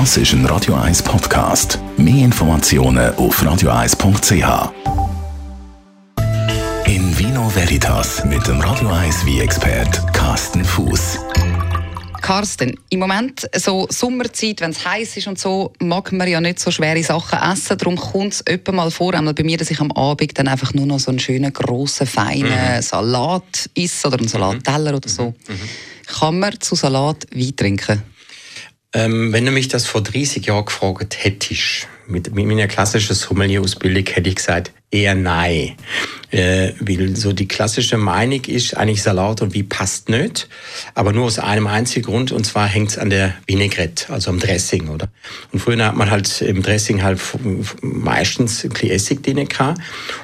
Das ist ein Radio 1 Podcast. Mehr Informationen auf radio1.ch. In Vino Veritas mit dem Radio 1 wie expert Carsten Fuß. Carsten, im Moment, so Sommerzeit, wenn es heiß ist und so, mag man ja nicht so schwere Sachen essen. Darum kommt es öppe mal vor, einmal bei mir, dass ich am Abend dann einfach nur noch so einen schönen, grossen, feinen mhm. Salat esse oder einen Salatteller mhm. oder so. Mhm. mhm. Kann man zu Salat Wein trinken? Ähm, wenn du mich das vor 30 Jahren gefragt hättest, mit, mit meiner klassischen Sommelier-Ausbildung hätte ich gesagt, eher nein. Äh, weil so die klassische Meinung ist, eigentlich Salat und wie passt nicht, aber nur aus einem einzigen Grund, und zwar hängt es an der Vinaigrette, also am Dressing, oder? Und früher hat man halt im Dressing halt meistens ein Essig drin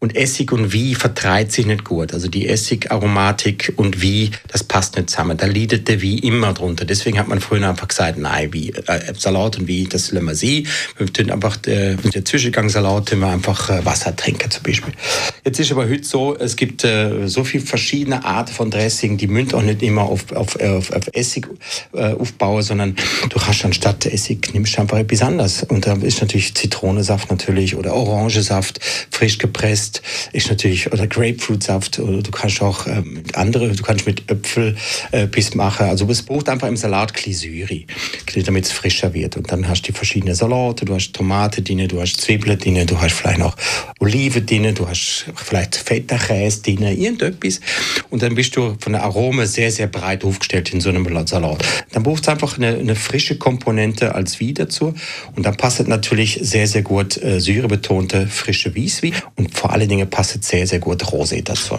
und Essig und wie vertreibt sich nicht gut. Also die Essigaromatik und wie, das passt nicht zusammen. Da leidet der wie immer drunter. Deswegen hat man früher einfach gesagt, nein, wie, äh, Salat und wie, das lassen wir sie. Wir tun einfach, äh, der Zwischengangssalat, tun wir einfach äh, Wasser trinken zum Beispiel. Jetzt ist aber heute so, es gibt äh, so viele verschiedene Arten von Dressing, die münd auch nicht immer auf, auf, auf, auf Essig äh, aufbauen, sondern du hast anstatt Essig, nimmst einfach etwas anderes. Und da ist natürlich Zitronensaft natürlich oder Orangesaft, frisch gepresst, ist natürlich, oder Grapefruitsaft, oder du kannst auch ähm, andere, du kannst mit Äpfel äh, bis machen. Also es braucht einfach im Salat Glisüri, damit es frischer wird. Und dann hast du die verschiedenen Salate, du hast Tomate drin, du hast Zwiebeln drin, du hast vielleicht noch Oliven drin, du hast vielleicht fetter Käse drin, irgendetwas. Und dann bist du von der Aroma sehr, sehr breit aufgestellt in so einem Salat. Dann braucht es einfach eine, eine, frische Komponente als Wein dazu. Und dann passt natürlich sehr, sehr gut äh, säurebetonte frische Weißwein. Und vor allen Dingen passt sehr, sehr gut Rosé dazu.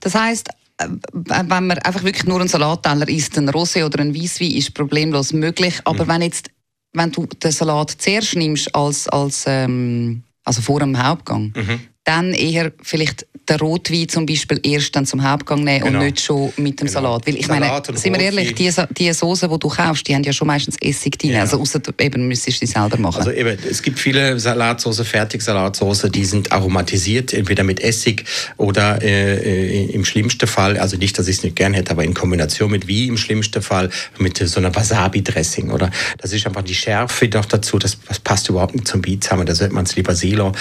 Das heißt, äh, wenn man einfach wirklich nur einen Salatteller isst, ein Rosé oder ein Weißwein, ist problemlos möglich. Aber mhm. wenn jetzt wenn du den Salat zuerst nimmst als, als ähm, also vor dem Hauptgang, mhm. dann eher vielleicht den Rotwein zum Beispiel erst dann zum Hauptgang nehmen genau. und nicht schon mit dem genau. Salat. Weil ich Salat meine, sind wir ehrlich, die, die Soße, die du kaufst, die haben ja schon meistens Essig drin. Ja. Also außer eben müsstest du sie selber machen. Also eben, es gibt viele Salatsoße, Fertigsalatsoße, die sind aromatisiert, entweder mit Essig oder äh, äh im schlimmsten Fall, also nicht, dass ich es nicht gern hätte, aber in Kombination mit wie im schlimmsten Fall mit so einer Wasabi-Dressing, oder? Das ist einfach die Schärfe doch dazu, das, das passt überhaupt nicht zum Beat zusammen, da sollte man es lieber Silo.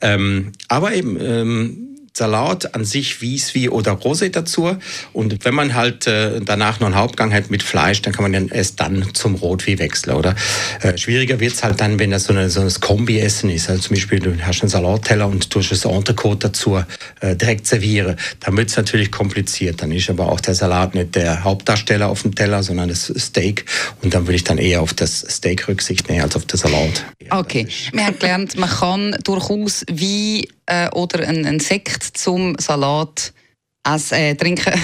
Ähm, aber eben, ähm, Salat an sich, Wieswi oder Rosé dazu. Und wenn man halt äh, danach noch einen Hauptgang hat mit Fleisch, dann kann man dann erst dann zum Rotwein wechseln, oder? Äh, schwieriger wird's halt dann, wenn das so, eine, so ein Kombi-Essen ist. Also zum Beispiel, du hast einen Salatteller und tust das Entrecote dazu äh, direkt servieren. Dann wird's natürlich kompliziert. Dann ist aber auch der Salat nicht der Hauptdarsteller auf dem Teller, sondern das Steak. Und dann würde ich dann eher auf das Steak Rücksicht nehmen als auf den Salat. Okay, wir haben gelernt, man kann durchaus wie äh, oder ein, ein, Sekt zum Salat essen, äh, trinken.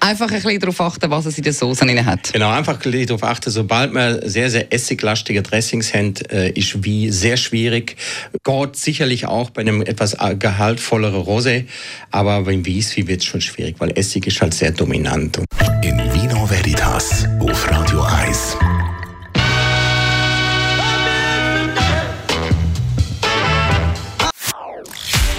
einfach ein bisschen darauf achten, was es in der Soße drin hat. Genau, einfach ein bisschen darauf achten. Sobald man sehr, sehr essiglastige Dressings hat, äh, ist wie sehr schwierig. Geht sicherlich auch bei einem etwas gehaltvolleren Rosé, aber beim Wiesvi wird es schon schwierig, weil Essig ist halt sehr dominant. In Vino Veritas auf Radio 1.